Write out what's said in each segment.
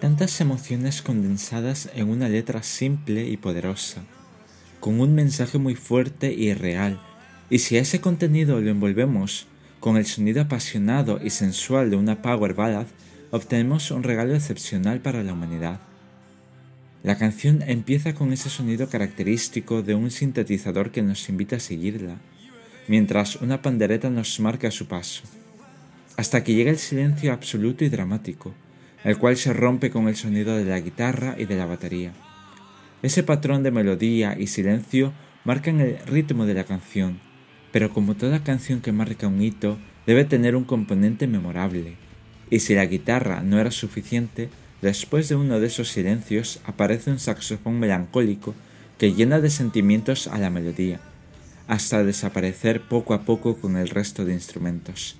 Tantas emociones condensadas en una letra simple y poderosa, con un mensaje muy fuerte y real, y si a ese contenido lo envolvemos con el sonido apasionado y sensual de una power ballad, obtenemos un regalo excepcional para la humanidad. La canción empieza con ese sonido característico de un sintetizador que nos invita a seguirla, mientras una pandereta nos marca su paso, hasta que llega el silencio absoluto y dramático, el cual se rompe con el sonido de la guitarra y de la batería. Ese patrón de melodía y silencio marcan el ritmo de la canción, pero como toda canción que marca un hito, debe tener un componente memorable. Y si la guitarra no era suficiente, después de uno de esos silencios aparece un saxofón melancólico que llena de sentimientos a la melodía, hasta desaparecer poco a poco con el resto de instrumentos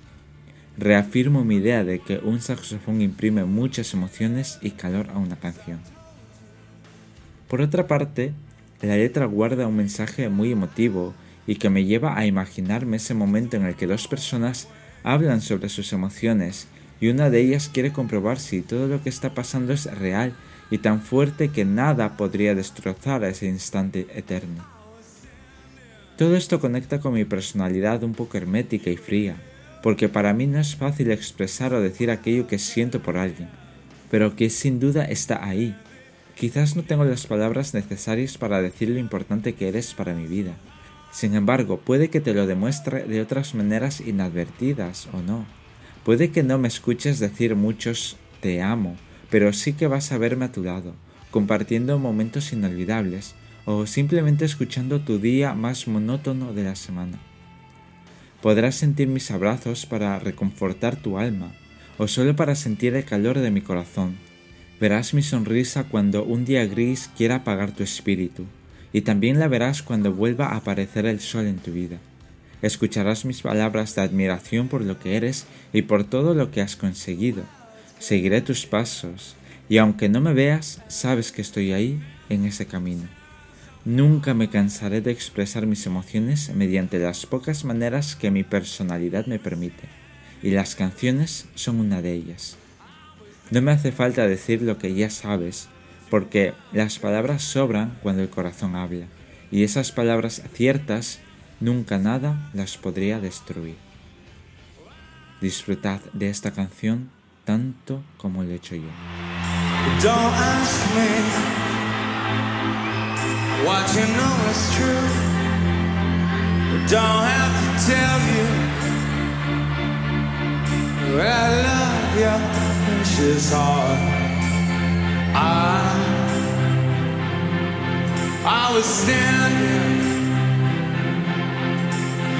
reafirmo mi idea de que un saxofón imprime muchas emociones y calor a una canción. Por otra parte, la letra guarda un mensaje muy emotivo y que me lleva a imaginarme ese momento en el que dos personas hablan sobre sus emociones y una de ellas quiere comprobar si todo lo que está pasando es real y tan fuerte que nada podría destrozar a ese instante eterno. Todo esto conecta con mi personalidad un poco hermética y fría, porque para mí no es fácil expresar o decir aquello que siento por alguien, pero que sin duda está ahí. Quizás no tengo las palabras necesarias para decir lo importante que eres para mi vida. Sin embargo, puede que te lo demuestre de otras maneras inadvertidas o no. Puede que no me escuches decir muchos te amo, pero sí que vas a verme a tu lado, compartiendo momentos inolvidables o simplemente escuchando tu día más monótono de la semana. Podrás sentir mis abrazos para reconfortar tu alma, o solo para sentir el calor de mi corazón. Verás mi sonrisa cuando un día gris quiera apagar tu espíritu, y también la verás cuando vuelva a aparecer el sol en tu vida. Escucharás mis palabras de admiración por lo que eres y por todo lo que has conseguido. Seguiré tus pasos, y aunque no me veas, sabes que estoy ahí en ese camino. Nunca me cansaré de expresar mis emociones mediante las pocas maneras que mi personalidad me permite, y las canciones son una de ellas. No me hace falta decir lo que ya sabes, porque las palabras sobran cuando el corazón habla, y esas palabras ciertas nunca nada las podría destruir. Disfrutad de esta canción tanto como lo he hecho yo. What you know is true. Don't have to tell you. I love your precious heart. I, I was standing.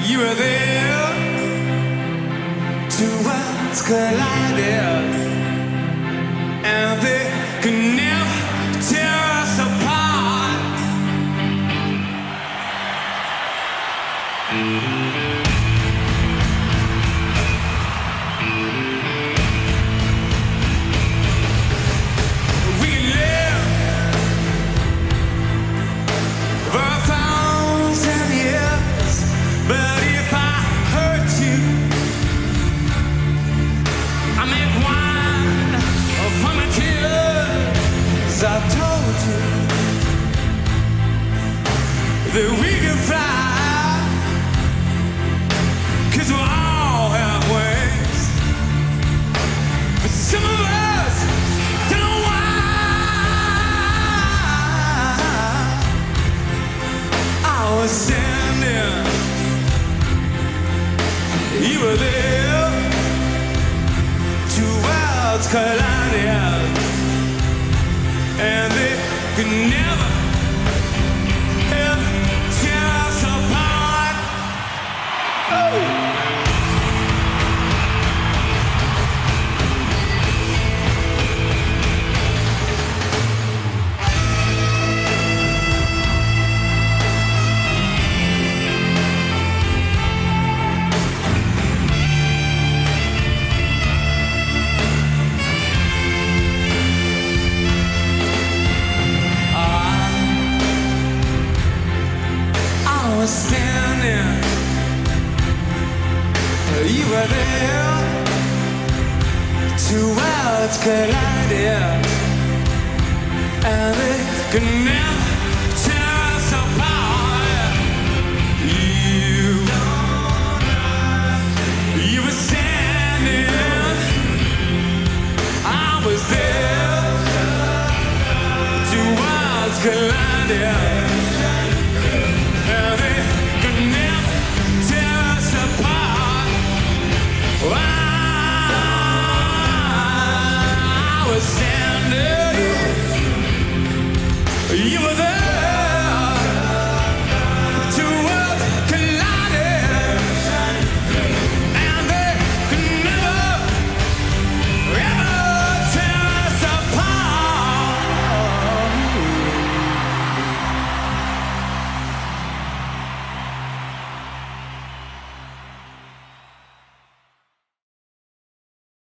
You were there. Two worlds collided, Cause I told you that we can fly. Cause we all have wings. But some of us don't. I was standing. You were there. Two worlds collided and they could never Two worlds collide and never tear us apart. You, were standing, I was there. Two worlds.